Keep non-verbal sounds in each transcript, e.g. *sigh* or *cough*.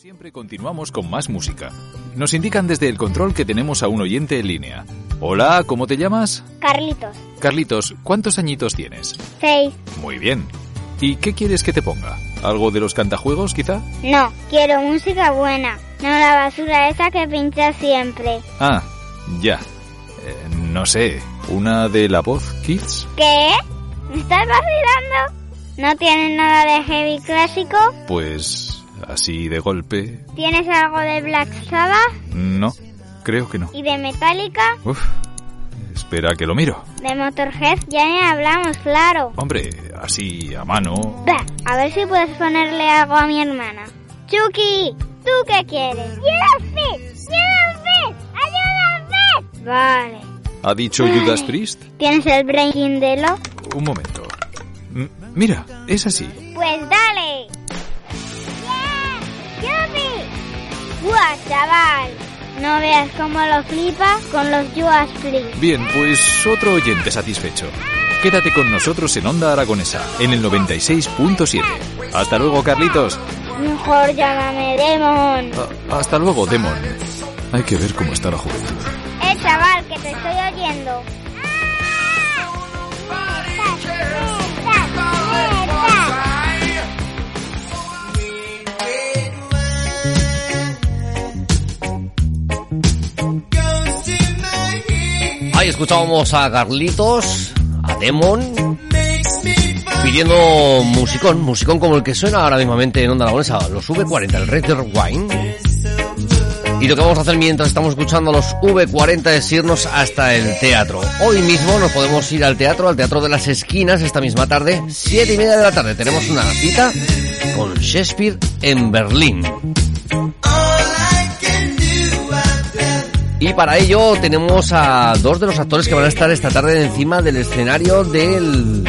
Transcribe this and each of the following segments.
Siempre, continuamos con más música. Nos indican desde el control que tenemos a un oyente en línea. Hola, ¿cómo te llamas? Carlitos. Carlitos, ¿cuántos añitos tienes? Seis. Muy bien. ¿Y qué quieres que te ponga? ¿Algo de los cantajuegos, quizá? No, quiero música buena. No la basura esa que pincha siempre. Ah, ya. Eh, no sé, ¿una de la voz, Kids? ¿Qué? ¿Me estás vacilando? ¿No tienes nada de heavy clásico? Pues así de golpe. ¿Tienes algo de Black Sabbath? No, creo que no. ¿Y de Metallica? Uf, espera que lo miro. De Motorhead ya ni hablamos, claro. Hombre, así a mano. Bah, a ver si puedes ponerle algo a mi hermana. Chucky, ¿tú qué quieres? ¡Judas Priest! Vale. ¿Ha dicho Judas Priest? ¿Tienes el Breaking de lo? Un momento. M- mira, es así. Chaval! No veas cómo lo flipa con los Judas Priest. Bien, pues otro oyente satisfecho. Quédate con nosotros en Onda Aragonesa, en el 96.7. Hasta luego, Carlitos. Mejor llámame Demon. A- hasta luego, Demon. Hay que ver cómo está la juventud. Eh, chaval, que te estoy oyendo. Ahí escuchábamos a Carlitos, a Demon, pidiendo musicón, musicón como el que suena ahora mismamente en Onda Aragonesa, los V40, el Red Wine. Y lo que vamos a hacer mientras estamos escuchando a los V40 es irnos hasta el teatro. Hoy mismo nos podemos ir al teatro, al Teatro de las Esquinas, esta misma tarde, siete y media de la tarde. Tenemos una cita con Shakespeare en Berlín. Y para ello tenemos a dos de los actores que van a estar esta tarde encima del escenario del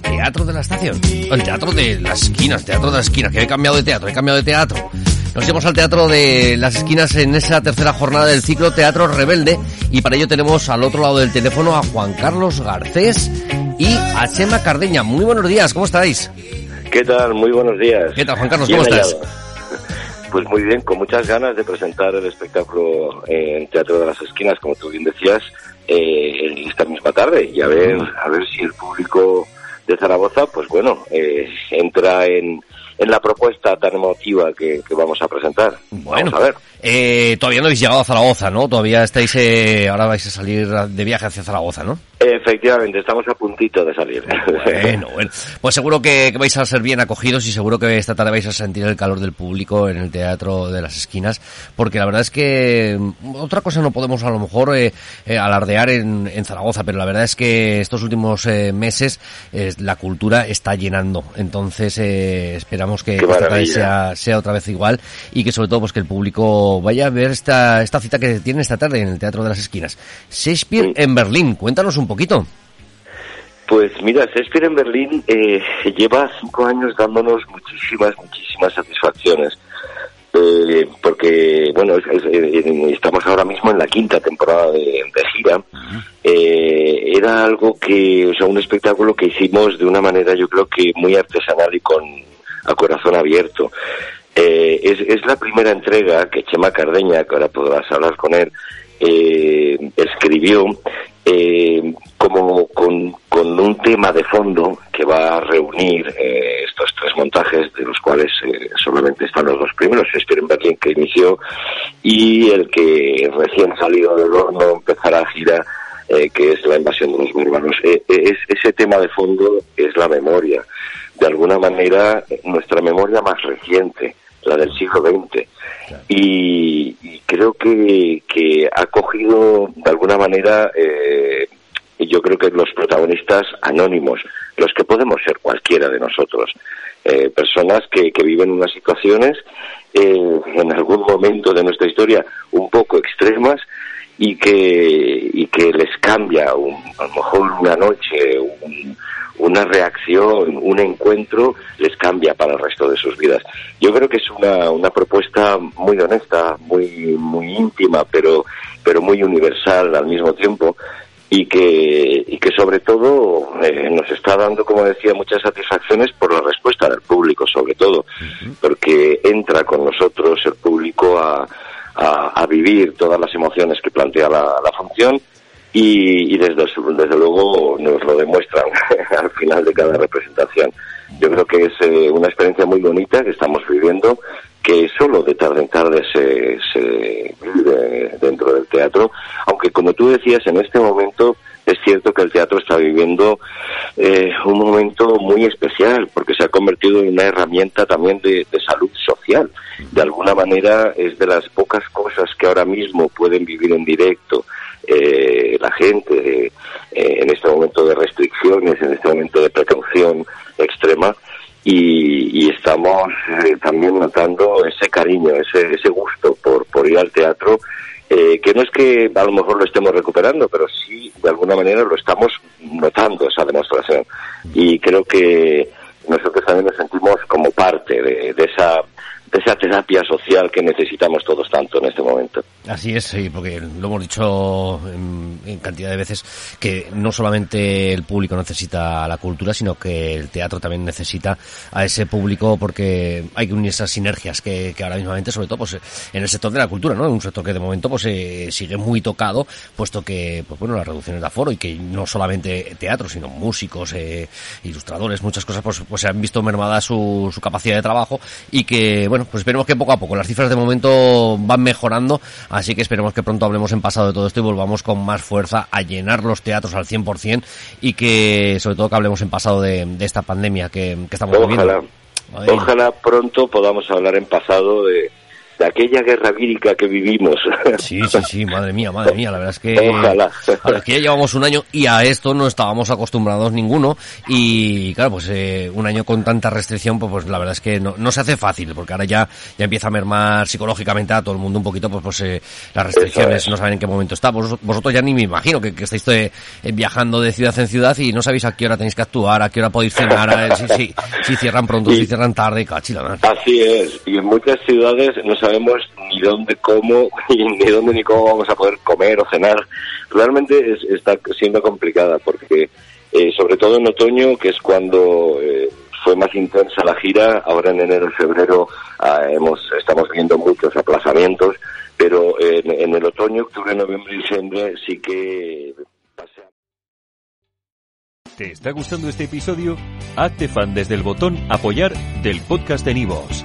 Teatro de la Estación. El Teatro de las Esquinas, Teatro de las Esquinas, que he cambiado de teatro, he cambiado de teatro. Nos llevamos al Teatro de las Esquinas en esa tercera jornada del ciclo Teatro Rebelde y para ello tenemos al otro lado del teléfono a Juan Carlos Garcés y a Chema Cardeña. Muy buenos días, ¿cómo estáis? ¿Qué tal? Muy buenos días. ¿Qué tal, Juan Carlos? Bien ¿Cómo estás? hallado. Pues muy bien, con muchas ganas de presentar el espectáculo en Teatro de las Esquinas, como tú bien decías, eh, esta misma tarde. Y a ver, a ver si el público de Zaragoza, pues bueno, eh, entra en, en la propuesta tan emotiva que, que vamos a presentar. Bueno, Vamos a ver. Eh, todavía no habéis llegado a Zaragoza, ¿no? Todavía estáis, eh, ahora vais a salir de viaje hacia Zaragoza, ¿no? Efectivamente, estamos a puntito de salir. Bueno, *laughs* bueno. Pues seguro que, que vais a ser bien acogidos y seguro que esta tarde vais a sentir el calor del público en el Teatro de las Esquinas, porque la verdad es que mm, otra cosa no podemos a lo mejor eh, eh, alardear en, en Zaragoza, pero la verdad es que estos últimos eh, meses eh, la cultura está llenando. Entonces eh, esperamos que, esta tarde sea, sea otra vez igual y que sobre todo pues que el público vaya a ver esta, esta cita que tiene esta tarde en el Teatro de las Esquinas. Shakespeare Sí. en Berlín, cuéntanos un poquito. Pues mira, Shakespeare en Berlín eh, lleva cinco años dándonos muchísimas, muchísimas satisfacciones. Eh, porque, bueno, es- es- eh, estamos ahora mismo en la quinta temporada de, de gira. Eh, era algo que, o sea, un espectáculo que hicimos de una manera, yo creo que muy artesanal y con a corazón abierto. Eh, es, es la primera entrega que Chema Cardeña, que ahora podrás hablar con él, eh, escribió eh, como con, con un tema de fondo que va a reunir eh, estos tres montajes, de los cuales eh, solamente están los dos primeros, Shakespeare en Berlín que inició y el que recién salido del horno empezará a girar, eh, que es la invasión de los bárbaros. Es, ese tema de fondo es la memoria. De alguna manera, nuestra memoria más reciente, la del siglo XX. Y, y creo que, que ha cogido de alguna manera eh, yo creo que los protagonistas anónimos, los que podemos ser cualquiera de nosotros, eh, personas que, que viven unas situaciones eh, en algún momento de nuestra historia un poco extremas y que, y que les cambia un, a lo mejor una noche, una reacción, un encuentro, les cambia para el resto de sus vidas. Yo creo que es una, una propuesta muy honesta, muy, muy íntima, pero, pero muy universal al mismo tiempo y que, y que sobre todo eh, nos está dando, como decía, muchas satisfacciones por la respuesta del público, sobre todo, porque entra con nosotros el público a, a, vivir todas las emociones que plantea la, función y, y desde, desde luego nos lo demuestran *laughs* al final de cada representación. Yo creo que es eh, una experiencia muy bonita que estamos viviendo que solo de tarde en tarde se, se vive dentro del teatro, aunque como tú decías, en este momento es cierto que el teatro está viviendo eh, un momento muy especial porque se ha convertido en una herramienta también de, salud social. De alguna manera es de las pocas cosas que ahora mismo pueden vivir en directo eh, la gente eh, en este momento de restricciones, en este momento de precaución extrema y, estamos eh, también notando ese cariño, ese, ese gusto por, ir al teatro, eh, que no es que a lo mejor lo estemos recuperando, pero sí de alguna manera lo estamos notando esa demostración. Y creo que nosotros también nos sentimos como parte de esa esa terapia social que necesitamos todos tanto en este momento. Así es, sí, porque lo hemos dicho en, cantidad de veces que no solamente el público necesita la cultura, sino que el teatro también necesita a ese público porque hay que unir esas sinergias que, ahora mismamente, sobre todo pues, en el sector de la cultura, ¿no? Un sector que de momento pues eh, sigue muy tocado, puesto que, pues bueno, las reducciones de aforo y que no solamente teatro, sino músicos, eh, ilustradores, muchas cosas, pues, pues se han visto mermada su, su capacidad de trabajo y que, bueno, pues esperemos que poco a poco las cifras de momento van mejorando, así que esperemos que pronto hablemos en pasado de todo esto y volvamos con más fuerza a llenar los teatros al 100% y que sobre todo que hablemos en pasado de, esta pandemia que, estamos viviendo. Ojalá pronto podamos hablar en pasado de, de aquella guerra vírica que vivimos. Sí, sí, sí, madre mía, madre mía, la verdad es que, Ojalá. que ya llevamos un año y a esto no estábamos acostumbrados ninguno y claro, pues eh, un año con tanta restricción, pues, pues la verdad es que no, no, se hace fácil, porque ahora ya, ya empieza a mermar psicológicamente a todo el mundo un poquito, pues, pues eh, las restricciones, no saben en qué momento está. vosotros ya ni me imagino que, que estáis eh, viajando de ciudad en ciudad y no sabéis a qué hora tenéis que actuar, a qué hora podéis cenar, si, si, si, cierran pronto, si cierran tarde, cachila. Así es, y en muchas ciudades no sabemos ni dónde, cómo, *laughs* ni dónde ni cómo vamos a poder comer o cenar. Realmente está siendo complicada porque, eh, sobre todo en otoño, que es cuando eh, fue más intensa la gira, ahora en enero y febrero ah, hemos, estamos viendo muchos aplazamientos, pero en, en el otoño, octubre, noviembre y diciembre sí que ¿Te está gustando este episodio? Hazte fan desde el botón Apoyar del podcast de Nivos.